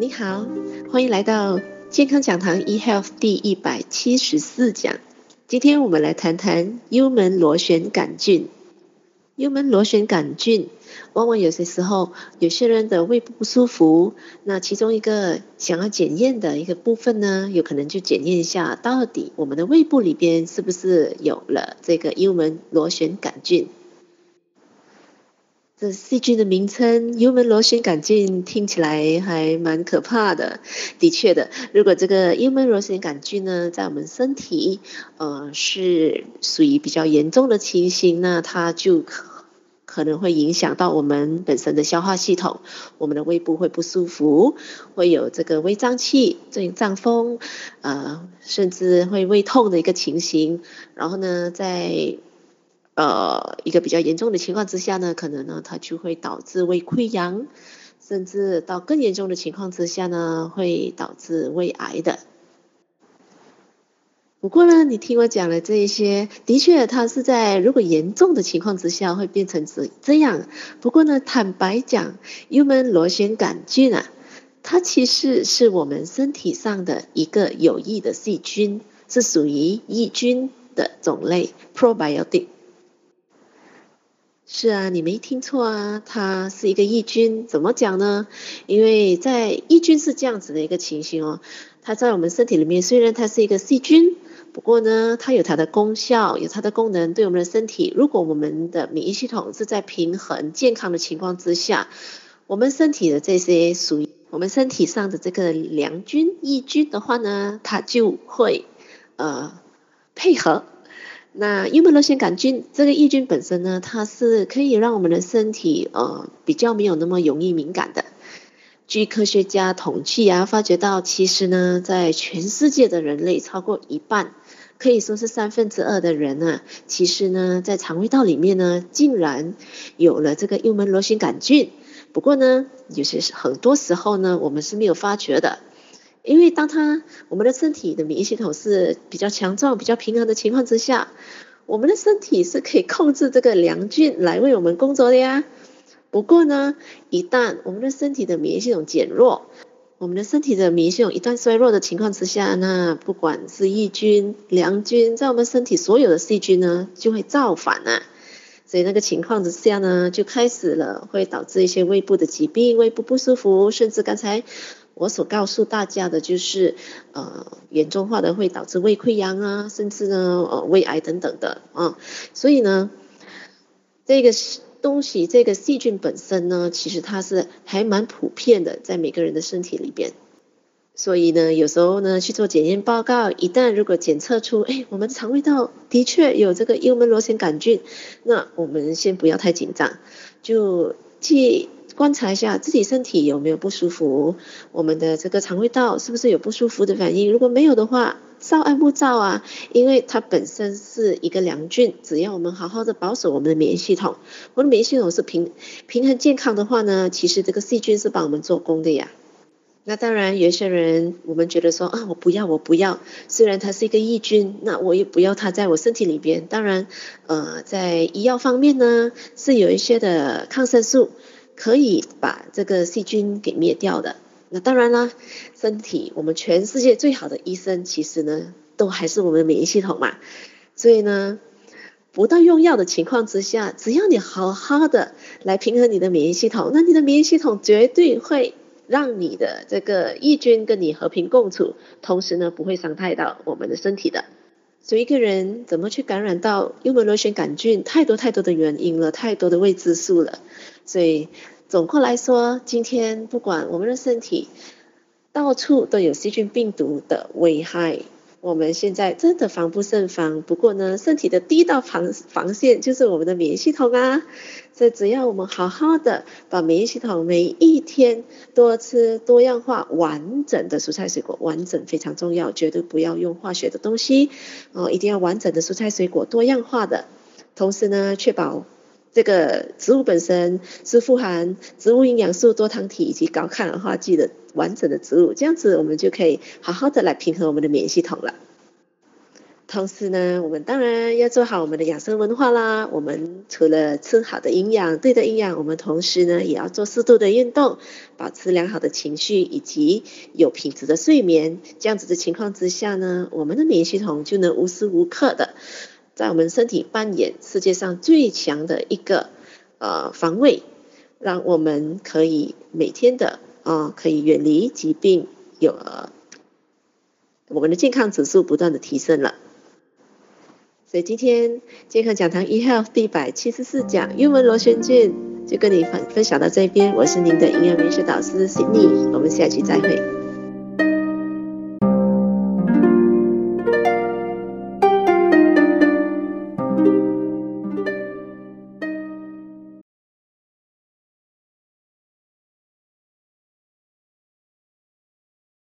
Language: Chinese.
你好，欢迎来到健康讲堂 eHealth 第一百七十四讲。今天我们来谈谈幽门螺旋杆菌。幽门螺旋杆菌，往往有些时候，有些人的胃部不舒服，那其中一个想要检验的一个部分呢，有可能就检验一下，到底我们的胃部里边是不是有了这个幽门螺旋杆菌。这细菌的名称，幽门螺旋杆菌听起来还蛮可怕的。的确的，如果这个幽门螺旋杆菌呢，在我们身体，呃，是属于比较严重的情形，那它就可可能会影响到我们本身的消化系统，我们的胃部会不舒服，会有这个胃胀气、这胀风，呃，甚至会胃痛的一个情形。然后呢，在呃，一个比较严重的情况之下呢，可能呢，它就会导致胃溃疡，甚至到更严重的情况之下呢，会导致胃癌的。不过呢，你听我讲了这一些，的确，它是在如果严重的情况之下会变成这这样。不过呢，坦白讲，幽门螺旋杆菌啊，它其实是我们身体上的一个有益的细菌，是属于益菌的种类，probiotic。是啊，你没听错啊，它是一个益菌。怎么讲呢？因为在益菌是这样子的一个情形哦，它在我们身体里面，虽然它是一个细菌，不过呢，它有它的功效，有它的功能，对我们的身体。如果我们的免疫系统是在平衡健康的情况之下，我们身体的这些属于我们身体上的这个良菌、益菌的话呢，它就会呃配合。那幽门螺旋杆菌这个抑菌本身呢，它是可以让我们的身体呃比较没有那么容易敏感的。据科学家统计啊，发觉到其实呢，在全世界的人类超过一半，可以说是三分之二的人啊，其实呢，在肠胃道里面呢，竟然有了这个幽门螺旋杆菌。不过呢，有些很多时候呢，我们是没有发觉的。因为当他我们的身体的免疫系统是比较强壮、比较平衡的情况之下，我们的身体是可以控制这个良菌来为我们工作的呀。不过呢，一旦我们的身体的免疫系统减弱，我们的身体的免疫系统一旦衰弱的情况之下，那不管是益菌、良菌，在我们身体所有的细菌呢，就会造反啊。所以那个情况之下呢，就开始了，会导致一些胃部的疾病、胃部不舒服，甚至刚才。我所告诉大家的就是，呃，严重化的会导致胃溃疡啊，甚至呢，呃，胃癌等等的啊。所以呢，这个东西，这个细菌本身呢，其实它是还蛮普遍的，在每个人的身体里边。所以呢，有时候呢去做检验报告，一旦如果检测出，哎，我们肠胃道的确有这个幽门螺旋杆菌，那我们先不要太紧张，就去。观察一下自己身体有没有不舒服，我们的这个肠胃道是不是有不舒服的反应？如果没有的话，稍安勿躁啊，因为它本身是一个良菌，只要我们好好的保守我们的免疫系统，我们的免疫系统是平平衡健康的话呢，其实这个细菌是帮我们做工的呀。那当然，有些人我们觉得说啊，我不要，我不要，虽然它是一个抑菌，那我也不要它在我身体里边。当然，呃，在医药方面呢，是有一些的抗生素。可以把这个细菌给灭掉的。那当然啦，身体我们全世界最好的医生，其实呢，都还是我们的免疫系统嘛。所以呢，不到用药的情况之下，只要你好好的来平衡你的免疫系统，那你的免疫系统绝对会让你的这个抑菌跟你和平共处，同时呢，不会伤害到我们的身体的。所以一个人怎么去感染到幽门螺旋杆菌，太多太多的原因了，太多的未知数了。所以总括来说，今天不管我们的身体到处都有细菌病毒的危害，我们现在真的防不胜防。不过呢，身体的第一道防防线就是我们的免疫系统啊。所以只要我们好好的把免疫系统每一天多吃多样化完整的蔬菜水果，完整非常重要，绝对不要用化学的东西哦，一定要完整的蔬菜水果多样化的，同时呢，确保。这个植物本身是富含植物营养素、多糖体以及高抗氧化剂的完整的植物，这样子我们就可以好好的来平衡我们的免疫系统了。同时呢，我们当然要做好我们的养生文化啦。我们除了吃好的营养、对的营养，我们同时呢也要做适度的运动，保持良好的情绪以及有品质的睡眠。这样子的情况之下呢，我们的免疫系统就能无时无刻的在我们身体扮演世界上最强的一个呃防卫，让我们可以每天的啊、呃、可以远离疾病，有呃我们的健康指数不断的提升了。所以今天健康讲堂 eHealth 第一百七十四讲韵文螺旋菌就跟你分分享到这边，我是您的营养美学导师 Sydney，我们下期再会。